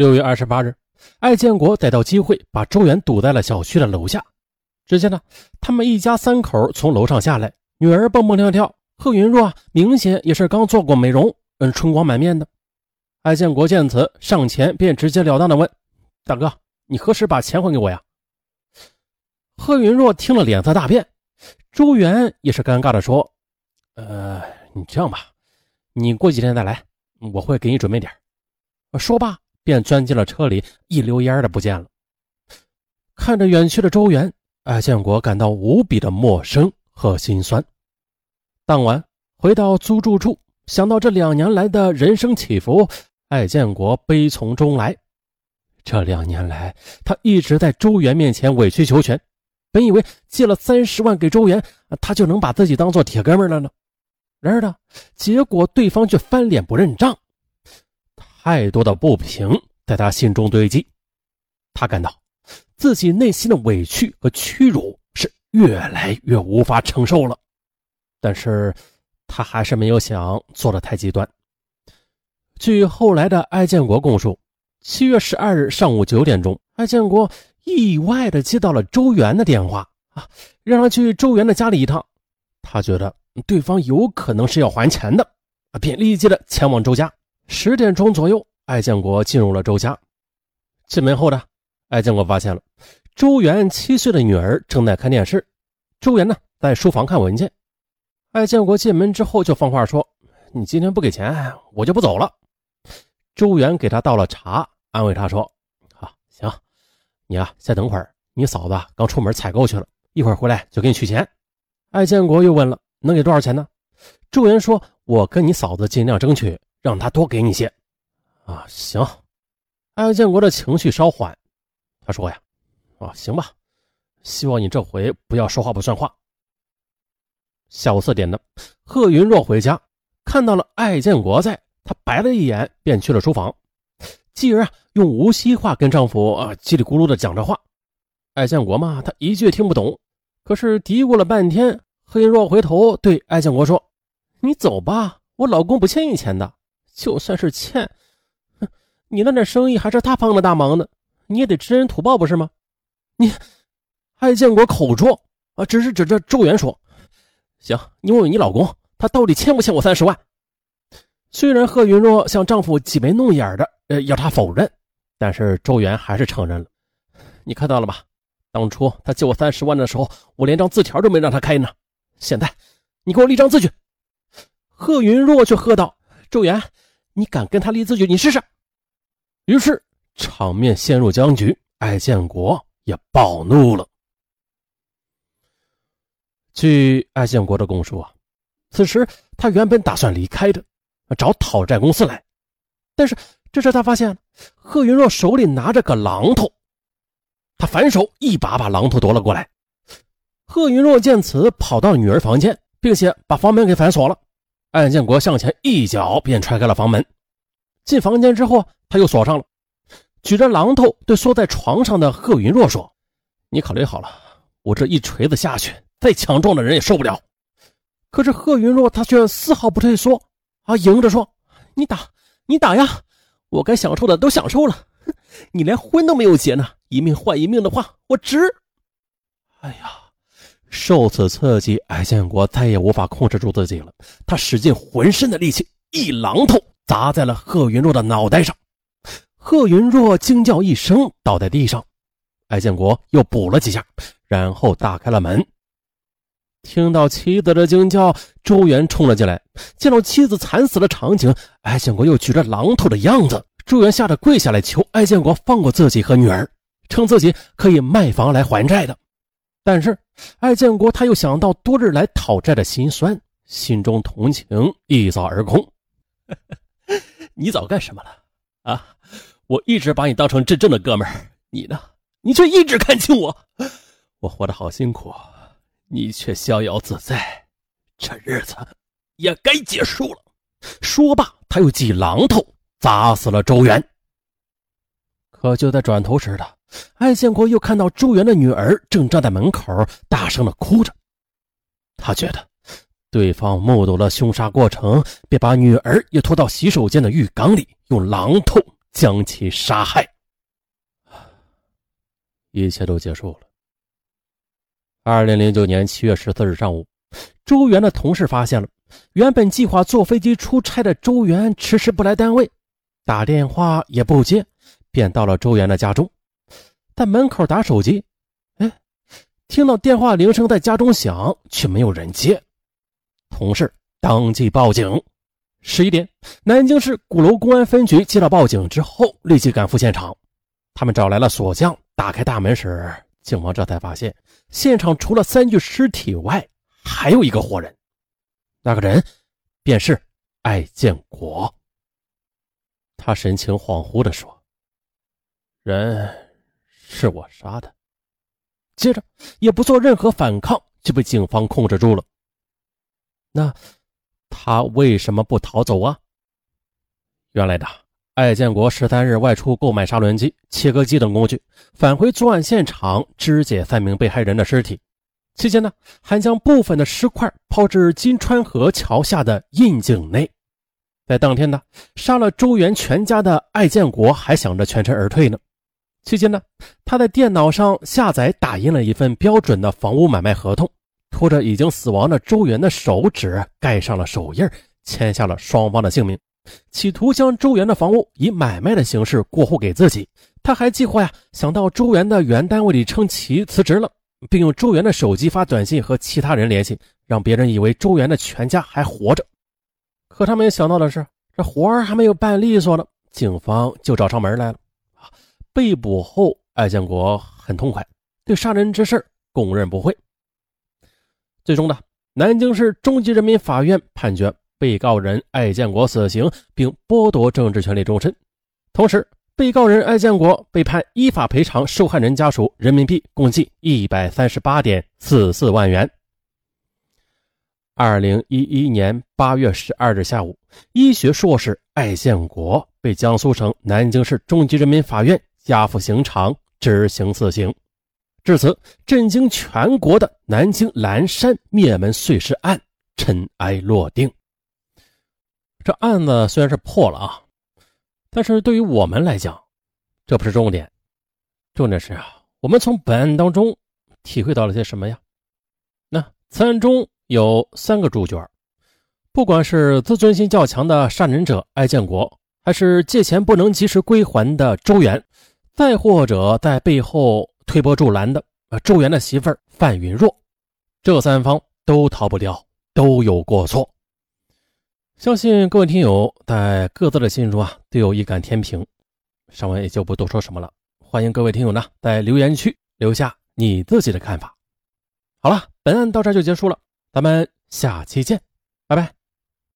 六月二十八日，艾建国逮到机会，把周元堵在了小区的楼下。只见呢，他们一家三口从楼上下来，女儿蹦蹦跳跳，贺云若啊，明显也是刚做过美容，嗯，春光满面的。艾建国见此，上前便直截了当的问：“大哥，你何时把钱还给我呀？”贺云若听了，脸色大变。周元也是尴尬的说：“呃，你这样吧，你过几天再来，我会给你准备点说罢。便钻进了车里，一溜烟的不见了。看着远去的周元，艾建国感到无比的陌生和心酸。当晚回到租住处，想到这两年来的人生起伏，艾建国悲从中来。这两年来，他一直在周元面前委曲求全，本以为借了三十万给周元，他就能把自己当做铁哥们了呢。然而呢，结果对方却翻脸不认账。太多的不平在他心中堆积，他感到自己内心的委屈和屈辱是越来越无法承受了。但是，他还是没有想做的太极端。据后来的艾建国供述，七月十二日上午九点钟，艾建国意外的接到了周元的电话啊，让他去周元的家里一趟。他觉得对方有可能是要还钱的啊，便立即的前往周家。十点钟左右，艾建国进入了周家。进门后呢，艾建国发现了周元七岁的女儿正在看电视，周元呢在书房看文件。艾建国进门之后就放话说：“你今天不给钱，我就不走了。”周元给他倒了茶，安慰他说：“好，行，你啊再等会儿，你嫂子刚出门采购去了，一会儿回来就给你取钱。”艾建国又问了：“能给多少钱呢？”周元说：“我跟你嫂子尽量争取。”让他多给你些，啊，行。艾建国的情绪稍缓，他说呀，啊，行吧，希望你这回不要说话不算话。下午四点的，贺云若回家，看到了艾建国在，她白了一眼，便去了书房，继而啊，用无锡话跟丈夫啊叽里咕噜的讲着话。艾建国嘛，他一句听不懂，可是嘀咕了半天，贺云若回头对艾建国说：“你走吧，我老公不欠你钱的。”就算是欠，哼，你那点生意还是他帮了大忙呢，你也得知恩图报不是吗？你，艾建国口拙啊，只是指着周元说：“行，你问问你老公，他到底欠不欠我三十万？”虽然贺云若向丈夫挤眉弄眼的，呃，要他否认，但是周元还是承认了。你看到了吧？当初他借我三十万的时候，我连张字条都没让他开呢。现在，你给我立张字据。贺云若却喝道：“周元。”你敢跟他立字据？你试试。于是场面陷入僵局，艾建国也暴怒了。据艾建国的供述啊，此时他原本打算离开的，找讨债公司来，但是这时他发现贺云若手里拿着个榔头，他反手一把把榔头夺了过来。贺云若见此，跑到女儿房间，并且把房门给反锁了。安建国向前一脚便踹开了房门，进房间之后，他又锁上了，举着榔头对缩在床上的贺云若说：“你考虑好了，我这一锤子下去，再强壮的人也受不了。”可是贺云若他却丝毫不退缩，啊，迎着说：“你打，你打呀！我该享受的都享受了，你连婚都没有结呢，一命换一命的话，我值。”受此刺激，艾建国再也无法控制住自己了。他使尽浑身的力气，一榔头砸在了贺云若的脑袋上。贺云若惊叫一声，倒在地上。艾建国又补了几下，然后打开了门。听到妻子的惊叫，周元冲了进来。见到妻子惨死的场景，艾建国又举着榔头的样子，周元吓得跪下来求艾建国放过自己和女儿，称自己可以卖房来还债的。但是，艾建国他又想到多日来讨债的心酸，心中同情一扫而空。你早干什么了啊？我一直把你当成真正的哥们儿，你呢？你却一直看轻我。我活得好辛苦，你却逍遥自在，这日子也该结束了。说罢，他又几榔头砸死了周元。可就在转头时的。艾建国又看到周元的女儿正站在门口，大声的哭着。他觉得对方目睹了凶杀过程，便把女儿也拖到洗手间的浴缸里，用榔头将其杀害。一切都结束了。二零零九年七月十四日上午，周元的同事发现了原本计划坐飞机出差的周元迟迟不来单位，打电话也不接，便到了周元的家中，在门口打手机，哎，听到电话铃声在家中响，却没有人接，同事当即报警。十一点，南京市鼓楼公安分局接到报警之后，立即赶赴现场。他们找来了锁匠，打开大门时，警方这才发现，现场除了三具尸体外，还有一个活人。那个人便是艾建国。他神情恍惚地说：“人是我杀的。”接着也不做任何反抗，就被警方控制住了。那。他为什么不逃走啊？原来的艾建国十三日外出购买砂轮机、切割机等工具，返回作案现场肢解三名被害人的尸体，期间呢，还将部分的尸块抛至金川河桥下的窨井内。在当天呢，杀了周元全家的艾建国还想着全身而退呢。期间呢，他在电脑上下载打印了一份标准的房屋买卖合同。拖着已经死亡的周元的手指，盖上了手印，签下了双方的姓名，企图将周元的房屋以买卖的形式过户给自己。他还计划呀，想到周元的原单位里称其辞职了，并用周元的手机发短信和其他人联系，让别人以为周元的全家还活着。可他没想到的是，这活儿还没有办利索呢，警方就找上门来了。被捕后，艾建国很痛快，对杀人之事供认不讳。最终呢，南京市中级人民法院判决被告人艾建国死刑，并剥夺政治权利终身。同时，被告人艾建国被判依法赔偿受害人家属人民币共计一百三十八点四四万元。二零一一年八月十二日下午，医学硕士艾建国被江苏省南京市中级人民法院押赴刑场执行死刑。至此，震惊全国的南京蓝山灭门碎尸案尘埃落定。这案子虽然是破了啊，但是对于我们来讲，这不是重点。重点是啊，我们从本案当中体会到了些什么呀？那此案中有三个主角，不管是自尊心较强的杀人者艾建国，还是借钱不能及时归还的周元，再或者在背后。推波助澜的呃，周元的媳妇儿范云若，这三方都逃不掉，都有过错。相信各位听友在各自的心中啊，都有一杆天平。上文也就不多说什么了，欢迎各位听友呢在留言区留下你自己的看法。好了，本案到这就结束了，咱们下期见，拜拜。